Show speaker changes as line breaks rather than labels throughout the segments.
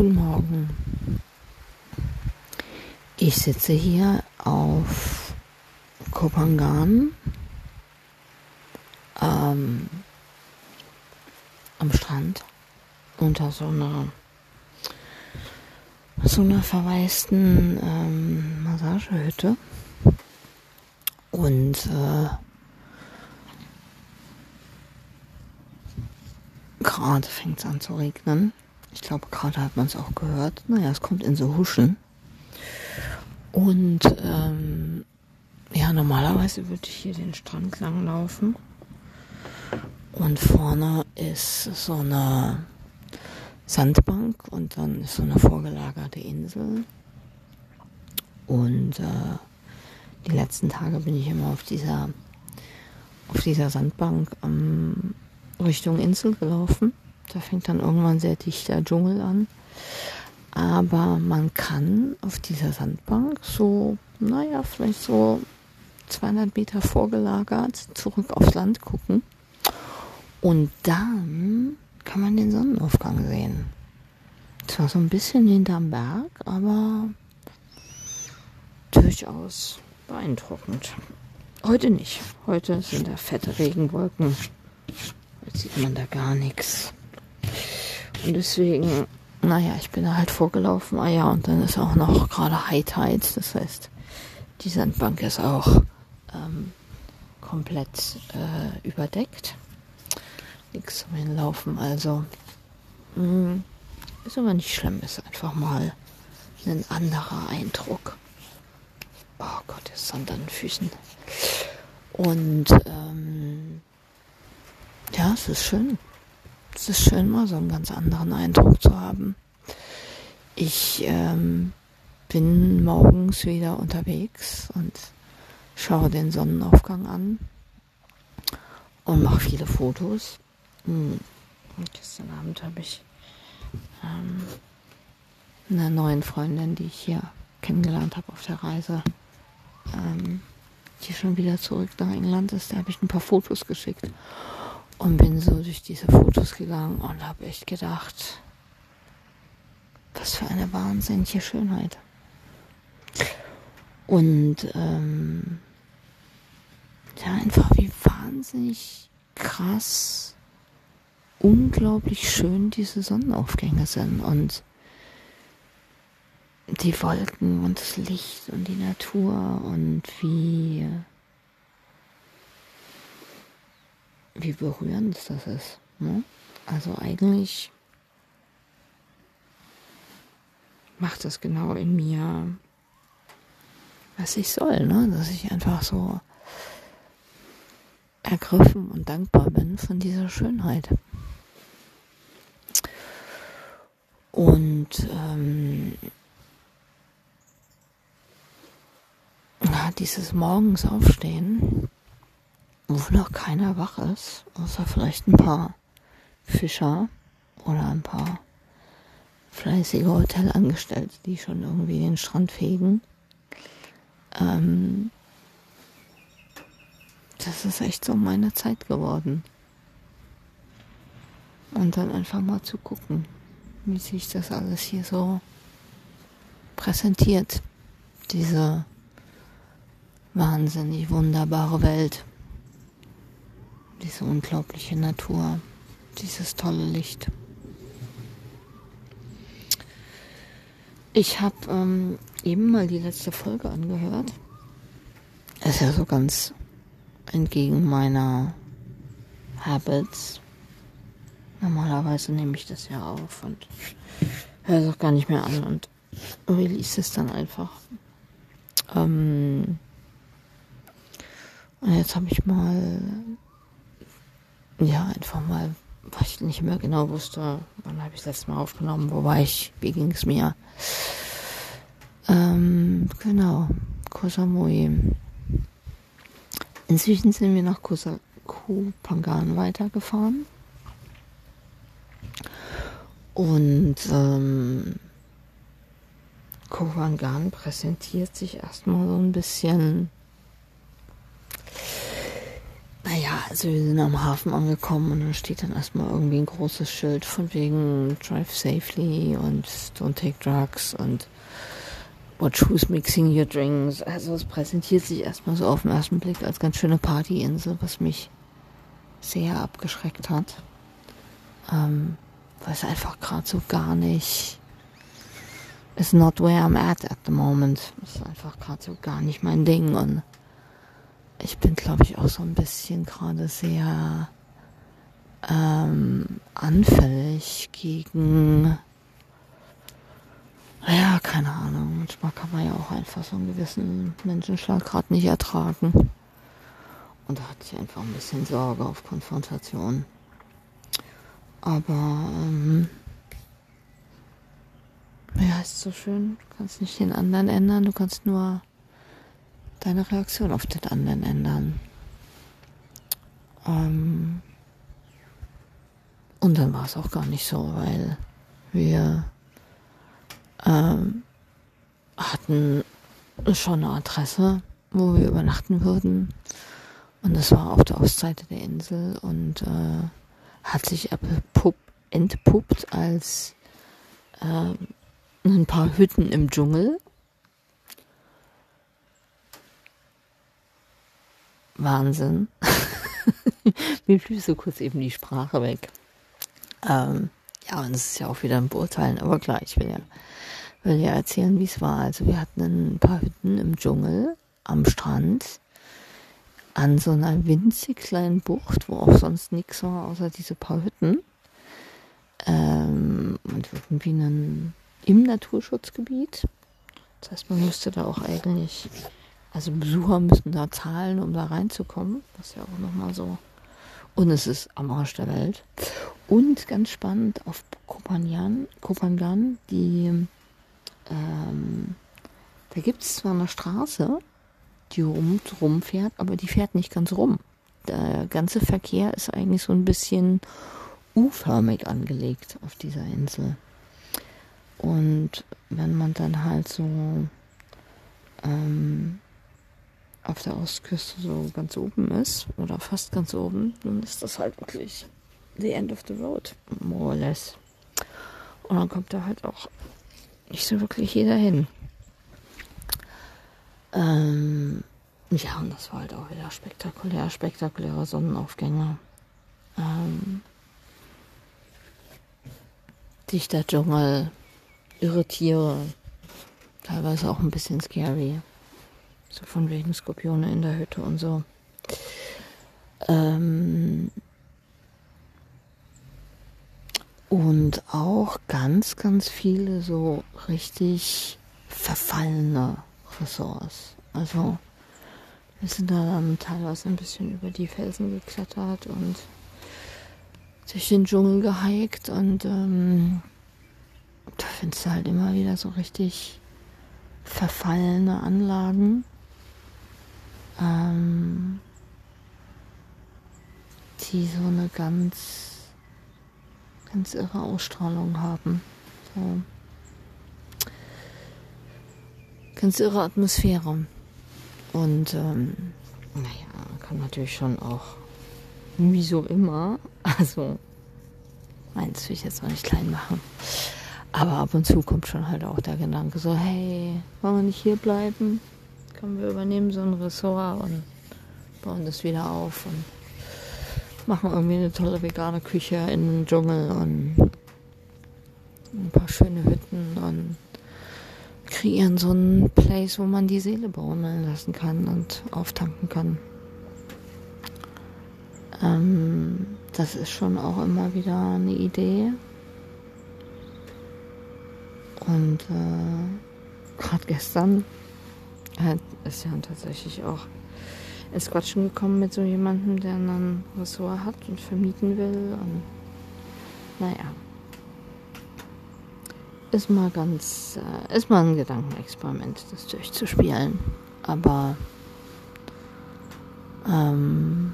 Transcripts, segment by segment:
Guten Morgen. Ich sitze hier auf Kopangan ähm, am Strand unter so einer so einer verwaisten ähm, Massagehütte und äh, gerade fängt es an zu regnen. Ich glaube, gerade hat man es auch gehört. Naja, es kommt in so Huschen. Und ähm, ja, normalerweise würde ich hier den Strand lang laufen. Und vorne ist so eine Sandbank und dann ist so eine vorgelagerte Insel. Und äh, die letzten Tage bin ich immer auf dieser auf dieser Sandbank ähm, Richtung Insel gelaufen. Da fängt dann irgendwann sehr dichter Dschungel an. Aber man kann auf dieser Sandbank so, naja, vielleicht so 200 Meter vorgelagert zurück aufs Land gucken. Und dann kann man den Sonnenaufgang sehen. Zwar so ein bisschen hinterm Berg, aber durchaus beeindruckend. Heute nicht. Heute sind da fette Regenwolken. Jetzt sieht man da gar nichts. Und deswegen, naja, ich bin da halt vorgelaufen. Ah ja, und dann ist auch noch gerade High Tide. Das heißt, die Sandbank ist auch ähm, komplett äh, überdeckt. Nichts zum Hinlaufen. Also, mh, mm, ist aber nicht schlimm. Ist einfach mal ein anderer Eindruck. Oh Gott, ist Sand an den Füßen. Und ähm, ja, es ist schön es ist schön, mal so einen ganz anderen Eindruck zu haben. Ich ähm, bin morgens wieder unterwegs und schaue den Sonnenaufgang an und mache viele Fotos. Hm. Und gestern Abend habe ich ähm, einer neuen Freundin, die ich hier kennengelernt habe auf der Reise, ähm, die schon wieder zurück nach England ist, da habe ich ein paar Fotos geschickt. Und bin so durch diese Fotos gegangen und habe echt gedacht, was für eine wahnsinnige Schönheit. Und ähm, ja, einfach wie wahnsinnig krass, unglaublich schön diese Sonnenaufgänge sind und die Wolken und das Licht und die Natur und wie wie berührend das ist. Ne? Also eigentlich macht das genau in mir, was ich soll, ne? dass ich einfach so ergriffen und dankbar bin von dieser Schönheit. Und ähm, ja, dieses Morgens aufstehen wo noch keiner wach ist, außer vielleicht ein paar Fischer oder ein paar fleißige Hotelangestellte, die schon irgendwie den Strand fegen. Ähm, das ist echt so meine Zeit geworden. Und dann einfach mal zu gucken, wie sich das alles hier so präsentiert. Diese wahnsinnig wunderbare Welt diese unglaubliche Natur, dieses tolle Licht. Ich habe ähm, eben mal die letzte Folge angehört. Ist ja so ganz entgegen meiner Habits. Normalerweise nehme ich das ja auf und höre es auch gar nicht mehr an und release es dann einfach. Ähm und jetzt habe ich mal ja, einfach mal, weil ich nicht mehr genau wusste, wann habe ich das letzte Mal aufgenommen, wo war ich, wie ging es mir. Ähm, genau, Koh Samui. Inzwischen sind wir nach Kopangan weitergefahren. Und ähm, Kopangan präsentiert sich erstmal so ein bisschen naja, also wir sind am Hafen angekommen und da steht dann erstmal irgendwie ein großes Schild von wegen Drive safely und Don't take drugs und Watch who's mixing your drinks. Also es präsentiert sich erstmal so auf den ersten Blick als ganz schöne Partyinsel, was mich sehr abgeschreckt hat. Ähm, weil es einfach gerade so gar nicht is not where I'm at at the moment. Ist einfach gerade so gar nicht mein Ding und ich bin, glaube ich, auch so ein bisschen gerade sehr ähm, anfällig gegen, ja, keine Ahnung, manchmal kann man ja auch einfach so einen gewissen Menschenschlag gerade nicht ertragen. Und da hatte ich einfach ein bisschen Sorge auf Konfrontation. Aber, ähm, ja, ist so schön. Du kannst nicht den anderen ändern, du kannst nur deine Reaktion auf den anderen ändern. Ähm und dann war es auch gar nicht so, weil wir ähm, hatten schon eine Adresse, wo wir übernachten würden. Und das war auf der Ostseite der Insel und äh, hat sich entpuppt als äh, ein paar Hütten im Dschungel Wahnsinn. Mir fiel so kurz eben die Sprache weg. Ähm, ja, und es ist ja auch wieder ein Beurteilen, aber klar, ich will ja, will ja erzählen, wie es war. Also wir hatten ein paar Hütten im Dschungel am Strand an so einer winzig kleinen Bucht, wo auch sonst nichts war, außer diese paar Hütten. Ähm, und irgendwie einen, im Naturschutzgebiet. Das heißt, man müsste da auch eigentlich also Besucher müssen da zahlen, um da reinzukommen. Das ist ja auch nochmal so. Und es ist am Arsch der Welt. Und ganz spannend auf Kopangan, die, ähm, da gibt es zwar eine Straße, die rum, rumfährt, aber die fährt nicht ganz rum. Der ganze Verkehr ist eigentlich so ein bisschen U-förmig angelegt auf dieser Insel. Und wenn man dann halt so ähm, auf der Ostküste so ganz oben ist oder fast ganz oben, dann ist das halt wirklich the end of the road, more or less. Und dann kommt da halt auch nicht so wirklich jeder hin. Ähm, ja, und das war halt auch wieder spektakulär, spektakuläre Sonnenaufgänge. Ähm, dichter Dschungel, irre Tiere, teilweise auch ein bisschen scary. So von wegen Skorpione in der Hütte und so. Ähm und auch ganz, ganz viele so richtig verfallene Ressorts. Also wir sind da dann teilweise ein bisschen über die Felsen geklettert und durch den Dschungel gehiked und ähm, da findest du halt immer wieder so richtig verfallene Anlagen ähm, die so eine ganz, ganz irre Ausstrahlung haben. So. Ganz irre Atmosphäre. Und ähm, naja, kann natürlich schon auch, wie so immer, also meins will ich jetzt mal nicht klein machen. Aber ab und zu kommt schon halt auch der Gedanke so, hey, wollen wir nicht hier bleiben? Komm, wir übernehmen so ein Ressort und bauen das wieder auf und machen irgendwie eine tolle vegane Küche den Dschungel und ein paar schöne Hütten und kreieren so ein Place, wo man die Seele baumeln lassen kann und auftanken kann. Ähm, das ist schon auch immer wieder eine Idee. Und äh, gerade gestern ist ja tatsächlich auch ins Quatschen gekommen mit so jemandem, der ein Ressort hat und vermieten will. Und naja. Ist mal ganz, äh, ist mal ein Gedankenexperiment, das durchzuspielen. Aber ähm,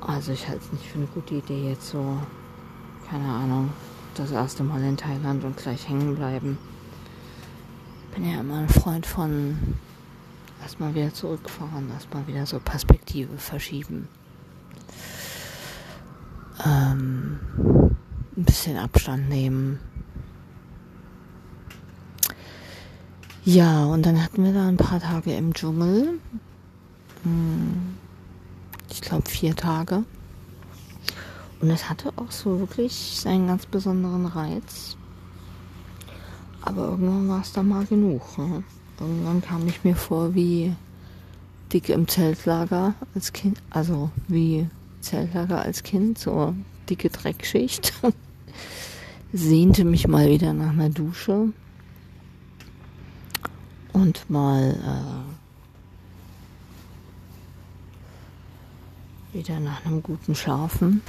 also ich halte es nicht für eine gute Idee jetzt so, keine Ahnung, das erste Mal in Thailand und gleich hängen bleiben bin ja immer ein Freund von erstmal wieder zurückfahren, erstmal wieder so Perspektive verschieben. Ähm, ein bisschen Abstand nehmen. Ja, und dann hatten wir da ein paar Tage im Dschungel. Hm, ich glaube vier Tage. Und es hatte auch so wirklich seinen ganz besonderen Reiz. Aber irgendwann war es dann mal genug. Ne? Irgendwann kam ich mir vor wie dick im Zeltlager als Kind, also wie Zeltlager als Kind, so dicke Dreckschicht. Sehnte mich mal wieder nach einer Dusche und mal äh, wieder nach einem guten Schlafen.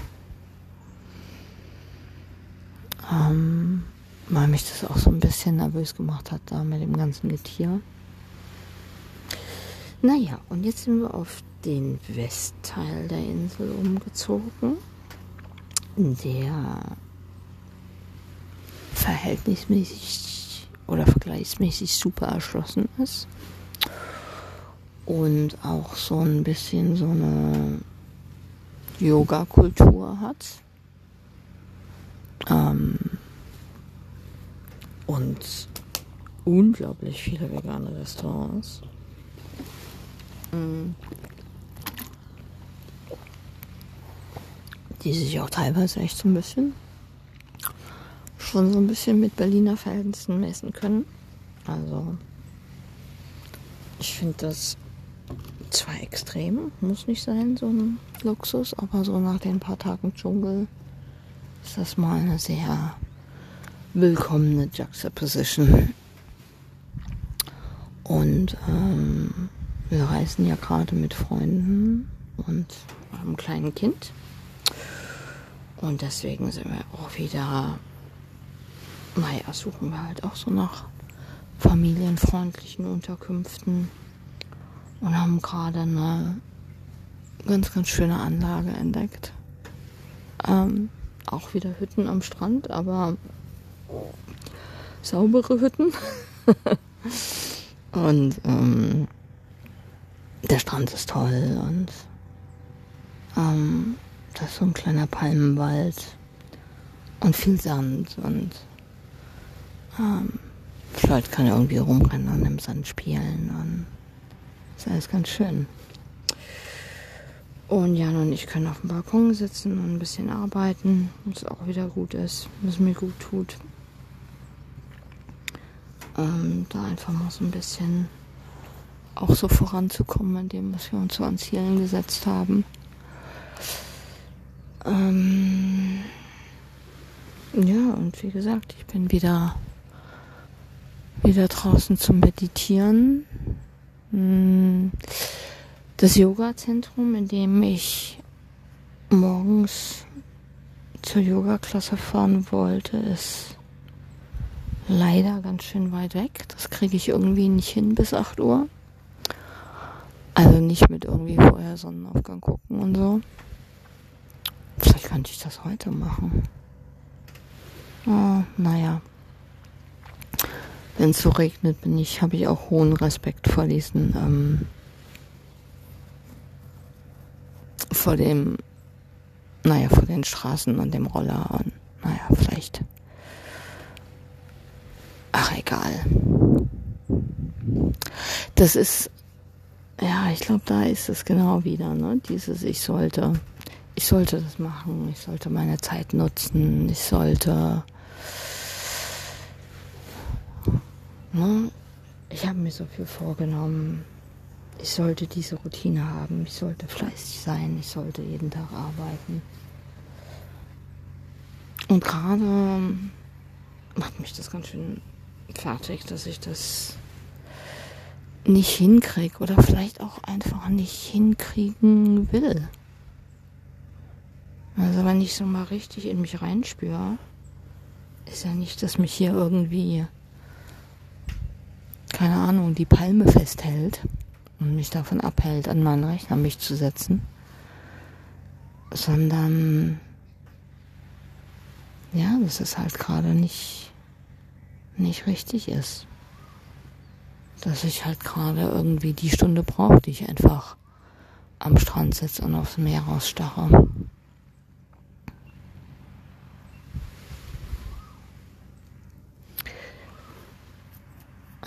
Ähm, weil mich das auch so ein bisschen nervös gemacht hat, da mit dem ganzen Getier. Naja, und jetzt sind wir auf den Westteil der Insel umgezogen, der verhältnismäßig oder vergleichsmäßig super erschlossen ist und auch so ein bisschen so eine Yoga-Kultur hat. Ähm, und unglaublich viele vegane Restaurants. Mm. Die sich auch teilweise echt so ein bisschen schon so ein bisschen mit Berliner Verhältnissen messen können. Also ich finde das zwar extrem, muss nicht sein, so ein Luxus, aber so nach den paar Tagen Dschungel ist das mal eine sehr willkommene Juxtaposition. Und ähm, wir reisen ja gerade mit Freunden und einem kleinen Kind. Und deswegen sind wir auch wieder, naja, suchen wir halt auch so nach familienfreundlichen Unterkünften und haben gerade eine ganz, ganz schöne Anlage entdeckt. Ähm, auch wieder Hütten am Strand, aber saubere Hütten. und ähm, der Strand ist toll und ähm, da ist so ein kleiner Palmenwald und viel Sand und ähm, Floyd kann irgendwie rumrennen und im Sand spielen und ist alles ganz schön. Und Jan und ich können auf dem Balkon sitzen und ein bisschen arbeiten, was auch wieder gut ist, was mir gut tut. Ähm, da einfach mal so ein bisschen auch so voranzukommen in dem, was wir uns so an Zielen gesetzt haben. Ähm, ja, und wie gesagt, ich bin wieder, wieder draußen zum Meditieren. Hm das Yoga-Zentrum, in dem ich morgens zur Yoga-Klasse fahren wollte, ist leider ganz schön weit weg. Das kriege ich irgendwie nicht hin bis 8 Uhr. Also nicht mit irgendwie vorher Sonnenaufgang gucken und so. Vielleicht könnte ich das heute machen. Oh, naja. Wenn es so regnet, bin ich, habe ich auch hohen Respekt vor diesen ähm, vor dem, naja, vor den Straßen und dem Roller und, naja, vielleicht. Egal. Das ist, ja, ich glaube, da ist es genau wieder, ne? Dieses, ich sollte, ich sollte das machen, ich sollte meine Zeit nutzen, ich sollte, ne? Ich habe mir so viel vorgenommen ich sollte diese Routine haben, ich sollte fleißig sein, ich sollte jeden Tag arbeiten. Und gerade macht mich das ganz schön fertig, dass ich das nicht hinkriege oder vielleicht auch einfach nicht hinkriegen will. Also wenn ich so mal richtig in mich reinspüre, ist ja nicht, dass mich hier irgendwie, keine Ahnung, die Palme festhält und mich davon abhält, an meinen Rechner mich zu setzen, sondern ja, dass es halt gerade nicht, nicht richtig ist. dass ich halt gerade irgendwie die Stunde brauche, die ich einfach am Strand sitze und aufs Meer rausstarre.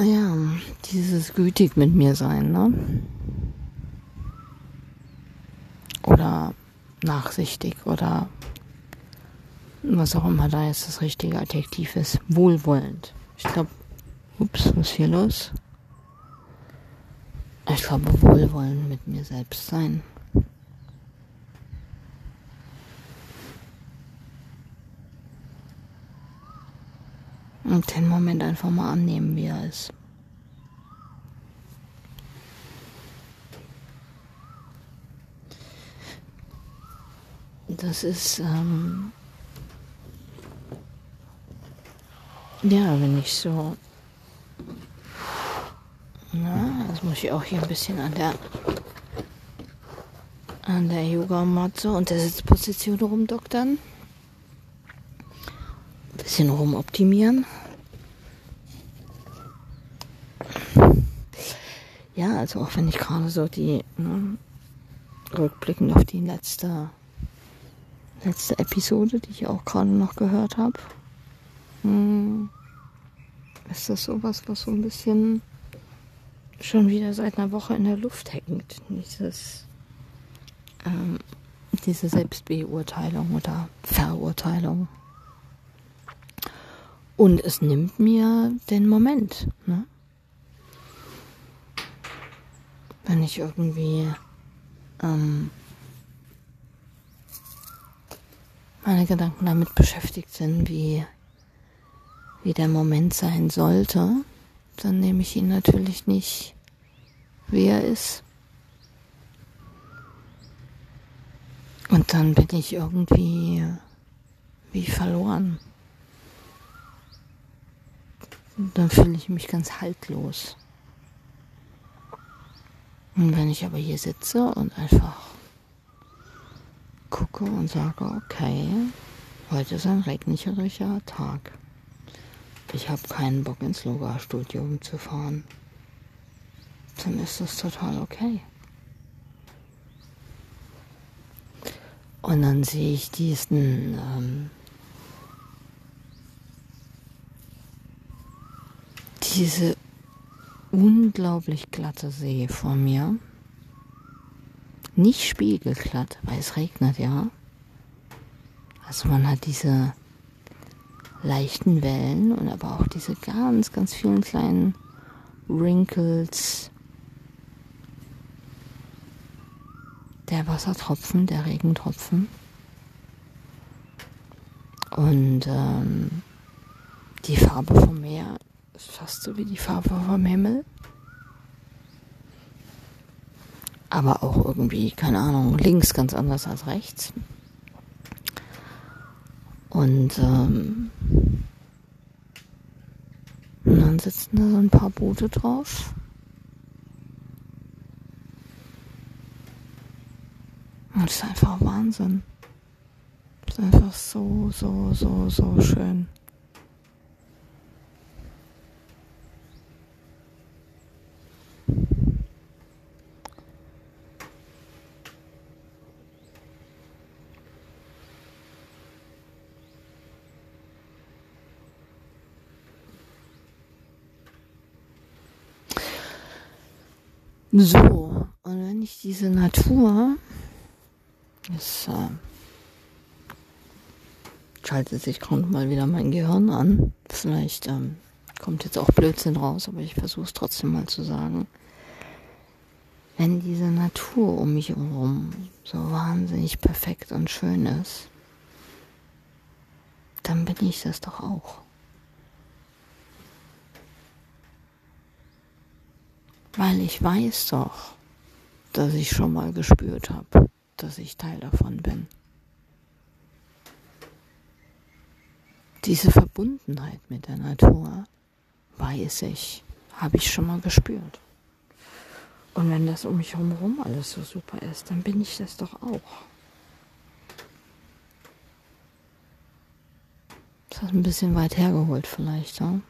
Ja, dieses gütig mit mir sein, ne? Oder nachsichtig oder was auch immer da jetzt das richtige Adjektiv ist. Wohlwollend. Ich glaube, ups, was ist hier los? Ich glaube, wohlwollend mit mir selbst sein. Und den Moment einfach mal annehmen, wie er ist. Das ist, ähm, ja, wenn ich so, na, das muss ich auch hier ein bisschen an der, an der Yogamatte und der Sitzposition rumdoktern bisschen rumoptimieren. Ja, also auch wenn ich gerade so die ne, rückblickend auf die letzte letzte Episode, die ich auch gerade noch gehört habe, hm, ist das sowas, was so ein bisschen schon wieder seit einer Woche in der Luft hängt. Dieses ähm, diese Selbstbeurteilung oder Verurteilung. Und es nimmt mir den Moment. Ne? Wenn ich irgendwie ähm, meine Gedanken damit beschäftigt sind, wie, wie der Moment sein sollte, dann nehme ich ihn natürlich nicht, wie er ist. Und dann bin ich irgendwie wie verloren dann fühle ich mich ganz haltlos. Und wenn ich aber hier sitze und einfach gucke und sage, okay, heute ist ein regnerischer Tag. Ich habe keinen Bock ins Yoga-Studio zu fahren. Dann ist das total okay. Und dann sehe ich diesen ähm, diese unglaublich glatte See vor mir. Nicht spiegelglatt, weil es regnet, ja. Also man hat diese leichten Wellen und aber auch diese ganz, ganz vielen kleinen Wrinkles. Der Wassertropfen, der Regentropfen. Und ähm, die Farbe vom Meer ist fast so wie die Farbe vom Himmel. Aber auch irgendwie, keine Ahnung, links ganz anders als rechts. Und, ähm, und dann sitzen da so ein paar Boote drauf. Und es ist einfach Wahnsinn. Es ist einfach so, so, so, so schön. So, und wenn ich diese Natur, es äh, schaltet sich gerade mal wieder mein Gehirn an. Vielleicht ähm, kommt jetzt auch Blödsinn raus, aber ich versuche es trotzdem mal zu sagen. Wenn diese Natur um mich herum so wahnsinnig perfekt und schön ist, dann bin ich das doch auch. Weil ich weiß doch, dass ich schon mal gespürt habe, dass ich Teil davon bin. Diese Verbundenheit mit der Natur, weiß ich, habe ich schon mal gespürt. Und wenn das um mich herum alles so super ist, dann bin ich das doch auch. Das ist ein bisschen weit hergeholt vielleicht, ja?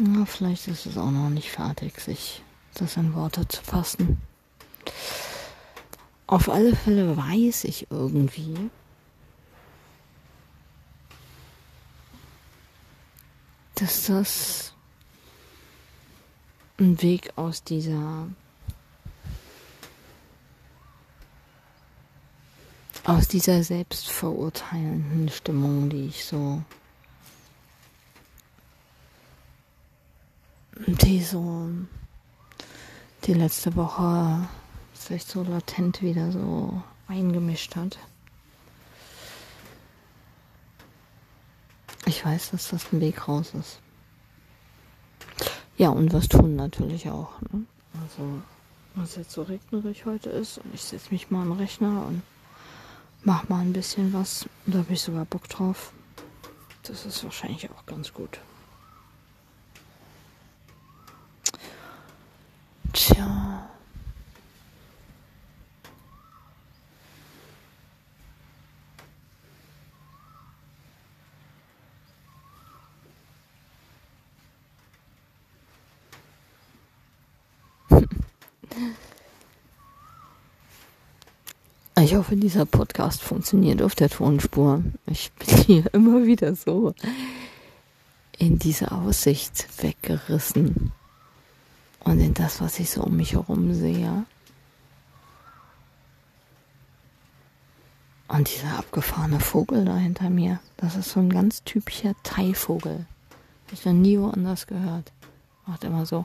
Ja, vielleicht ist es auch noch nicht fertig, sich das in Worte zu fassen. Auf alle Fälle weiß ich irgendwie, dass das ein Weg aus dieser aus dieser selbstverurteilenden Stimmung, die ich so die so die letzte Woche sich so latent wieder so eingemischt hat. Ich weiß, dass das ein Weg raus ist. Ja, und was tun natürlich auch. Ne? Also, was jetzt so regnerisch heute ist und ich setze mich mal am Rechner und mach mal ein bisschen was. Da habe ich sogar Bock drauf. Das ist wahrscheinlich auch ganz gut. Tja. Ich hoffe, dieser Podcast funktioniert auf der Tonspur. Ich bin hier immer wieder so in diese Aussicht weggerissen und in das, was ich so um mich herum sehe. Und dieser abgefahrene Vogel da hinter mir, das ist so ein ganz typischer Thai-Vogel. Hab ich noch nie woanders gehört. Macht immer so.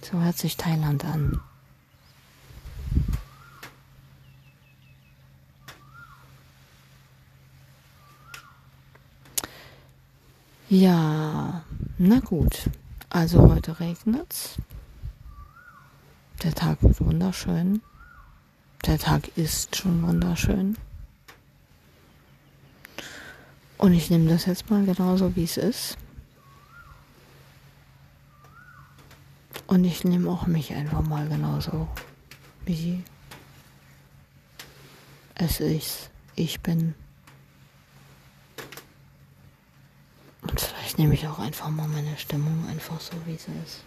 So hört sich Thailand an. Ja, na gut. Also heute regnet's. Der Tag wird wunderschön. Der Tag ist schon wunderschön. Und ich nehme das jetzt mal genauso, wie es ist. Und ich nehme auch mich einfach mal genauso, wie es ist. Ich bin. Und vielleicht nehme ich auch einfach mal meine Stimmung einfach so, wie sie ist.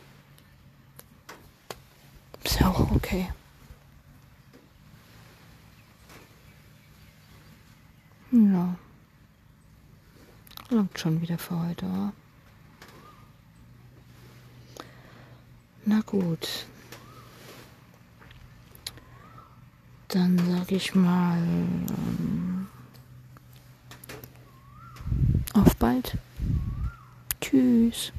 Ist ja auch okay. Ja. Langt schon wieder für heute, oder? Na gut. Dann sag ich mal ähm, auf bald. Tschüss.